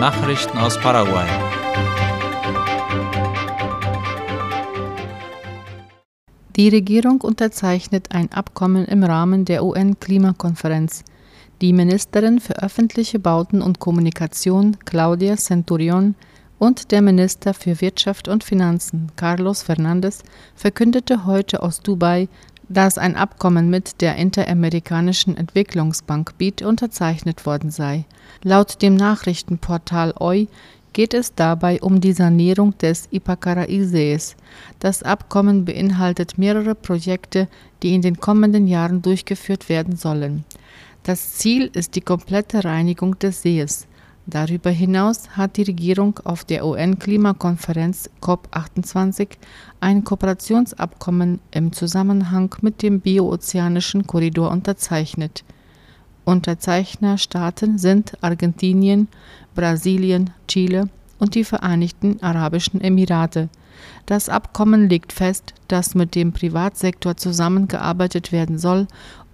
Nachrichten aus Paraguay. Die Regierung unterzeichnet ein Abkommen im Rahmen der UN-Klimakonferenz. Die Ministerin für öffentliche Bauten und Kommunikation Claudia Centurion und der Minister für Wirtschaft und Finanzen Carlos Fernandes verkündete heute aus Dubai, dass ein Abkommen mit der Interamerikanischen Entwicklungsbank BID unterzeichnet worden sei. Laut dem Nachrichtenportal OI geht es dabei um die Sanierung des Ipacaraí-Sees. Das Abkommen beinhaltet mehrere Projekte, die in den kommenden Jahren durchgeführt werden sollen. Das Ziel ist die komplette Reinigung des Sees. Darüber hinaus hat die Regierung auf der UN-Klimakonferenz COP28 ein Kooperationsabkommen im Zusammenhang mit dem Bioozeanischen Korridor unterzeichnet. Unterzeichnerstaaten sind Argentinien, Brasilien, Chile und die Vereinigten Arabischen Emirate. Das Abkommen legt fest, dass mit dem Privatsektor zusammengearbeitet werden soll,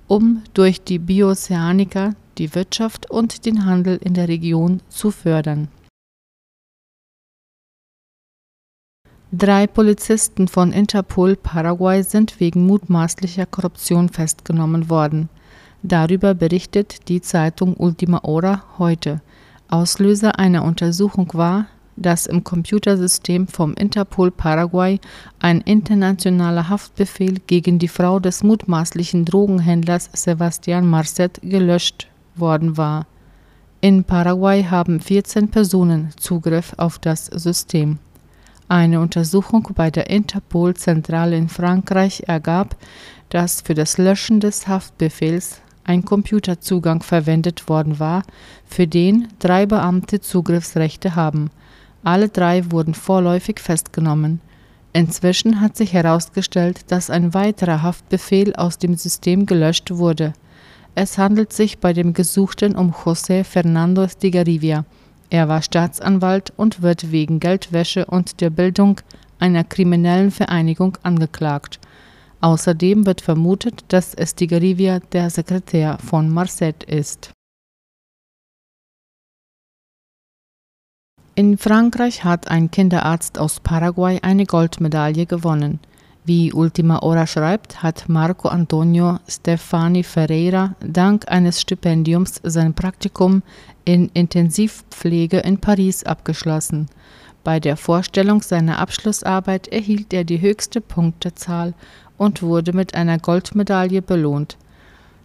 um durch die Bioceanica die Wirtschaft und den Handel in der Region zu fördern. Drei Polizisten von Interpol Paraguay sind wegen mutmaßlicher Korruption festgenommen worden. Darüber berichtet die Zeitung Ultima Hora heute. Auslöser einer Untersuchung war, dass im Computersystem vom Interpol Paraguay ein internationaler Haftbefehl gegen die Frau des mutmaßlichen Drogenhändlers Sebastian Marcet gelöscht worden war. In Paraguay haben 14 Personen Zugriff auf das System. Eine Untersuchung bei der Interpol-Zentrale in Frankreich ergab, dass für das Löschen des Haftbefehls ein Computerzugang verwendet worden war, für den drei Beamte Zugriffsrechte haben. Alle drei wurden vorläufig festgenommen. Inzwischen hat sich herausgestellt, dass ein weiterer Haftbefehl aus dem System gelöscht wurde. Es handelt sich bei dem Gesuchten um José Fernando Estigarribia. Er war Staatsanwalt und wird wegen Geldwäsche und der Bildung einer kriminellen Vereinigung angeklagt. Außerdem wird vermutet, dass Estigarribia der Sekretär von Marcet ist. In Frankreich hat ein Kinderarzt aus Paraguay eine Goldmedaille gewonnen. Wie Ultima Hora schreibt, hat Marco Antonio Stefani Ferreira dank eines Stipendiums sein Praktikum in Intensivpflege in Paris abgeschlossen. Bei der Vorstellung seiner Abschlussarbeit erhielt er die höchste Punktezahl und wurde mit einer Goldmedaille belohnt.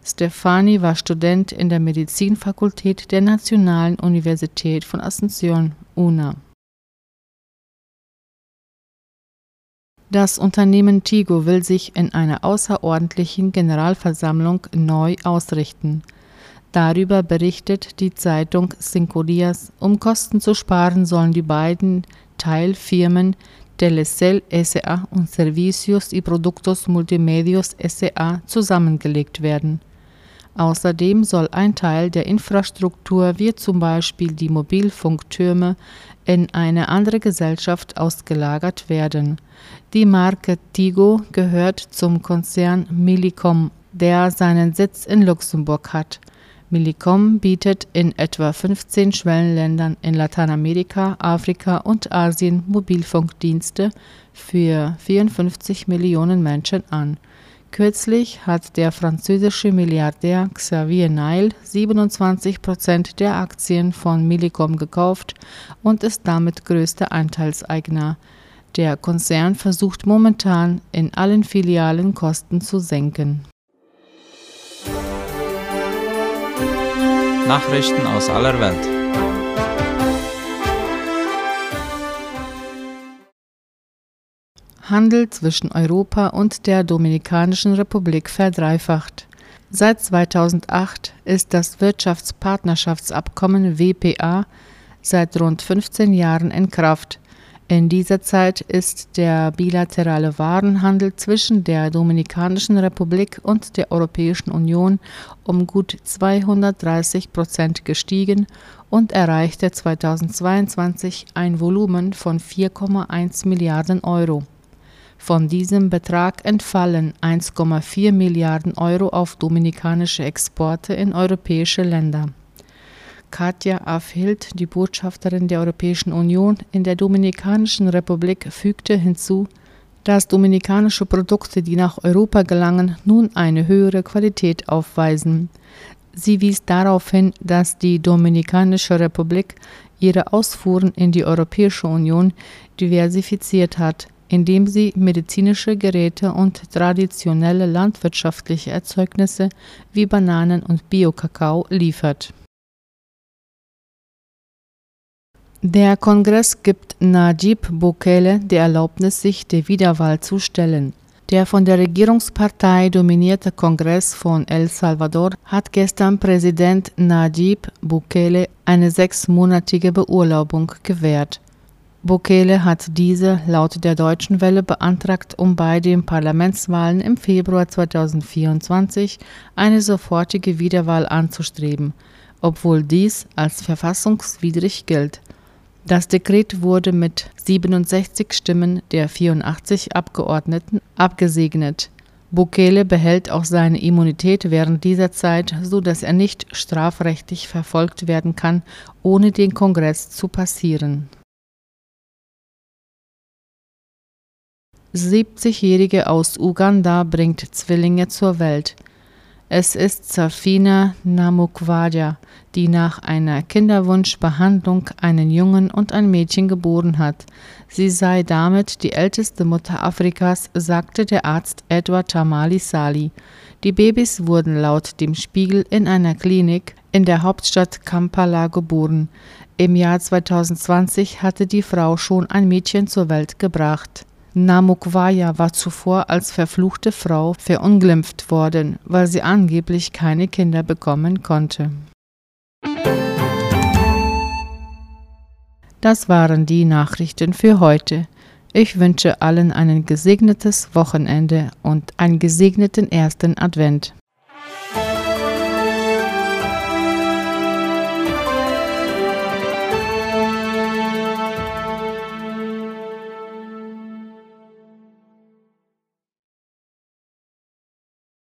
Stefani war Student in der Medizinfakultät der Nationalen Universität von Asunción, UNA. Das Unternehmen Tigo will sich in einer außerordentlichen Generalversammlung neu ausrichten. Darüber berichtet die Zeitung Cinco Dias. Um Kosten zu sparen, sollen die beiden Teilfirmen Telecel SA und Servicios y Productos Multimedios SA zusammengelegt werden. Außerdem soll ein Teil der Infrastruktur, wie zum Beispiel die Mobilfunktürme, in eine andere Gesellschaft ausgelagert werden. Die Marke Tigo gehört zum Konzern Millicom, der seinen Sitz in Luxemburg hat. Millicom bietet in etwa 15 Schwellenländern in Lateinamerika, Afrika und Asien Mobilfunkdienste für 54 Millionen Menschen an. Kürzlich hat der französische Milliardär Xavier Nile 27 Prozent der Aktien von Millicom gekauft und ist damit größter Anteilseigner. Der Konzern versucht momentan in allen Filialen Kosten zu senken. Nachrichten aus aller Welt. Handel zwischen Europa und der Dominikanischen Republik verdreifacht. Seit 2008 ist das Wirtschaftspartnerschaftsabkommen WPA seit rund 15 Jahren in Kraft. In dieser Zeit ist der bilaterale Warenhandel zwischen der Dominikanischen Republik und der Europäischen Union um gut 230 Prozent gestiegen und erreichte 2022 ein Volumen von 4,1 Milliarden Euro. Von diesem Betrag entfallen 1,4 Milliarden Euro auf dominikanische Exporte in europäische Länder. Katja Afhild, die Botschafterin der Europäischen Union in der Dominikanischen Republik, fügte hinzu, dass dominikanische Produkte, die nach Europa gelangen, nun eine höhere Qualität aufweisen. Sie wies darauf hin, dass die Dominikanische Republik ihre Ausfuhren in die Europäische Union diversifiziert hat, indem sie medizinische Geräte und traditionelle landwirtschaftliche Erzeugnisse wie Bananen und Biokakao liefert. Der Kongress gibt Najib Bukele die Erlaubnis, sich der Wiederwahl zu stellen. Der von der Regierungspartei dominierte Kongress von El Salvador hat gestern Präsident Najib Bukele eine sechsmonatige Beurlaubung gewährt. Bukele hat diese laut der Deutschen Welle beantragt, um bei den Parlamentswahlen im Februar 2024 eine sofortige Wiederwahl anzustreben, obwohl dies als verfassungswidrig gilt. Das Dekret wurde mit 67 Stimmen der 84 Abgeordneten abgesegnet. Bukele behält auch seine Immunität während dieser Zeit, so dass er nicht strafrechtlich verfolgt werden kann, ohne den Kongress zu passieren. 70-Jährige aus Uganda bringt Zwillinge zur Welt. Es ist Safina Namukwaja, die nach einer Kinderwunschbehandlung einen Jungen und ein Mädchen geboren hat. Sie sei damit die älteste Mutter Afrikas, sagte der Arzt Edward Tamali Sali. Die Babys wurden laut dem Spiegel in einer Klinik in der Hauptstadt Kampala geboren. Im Jahr 2020 hatte die Frau schon ein Mädchen zur Welt gebracht. Namukwaya war zuvor als verfluchte Frau verunglimpft worden, weil sie angeblich keine Kinder bekommen konnte. Das waren die Nachrichten für heute. Ich wünsche allen ein gesegnetes Wochenende und einen gesegneten ersten Advent.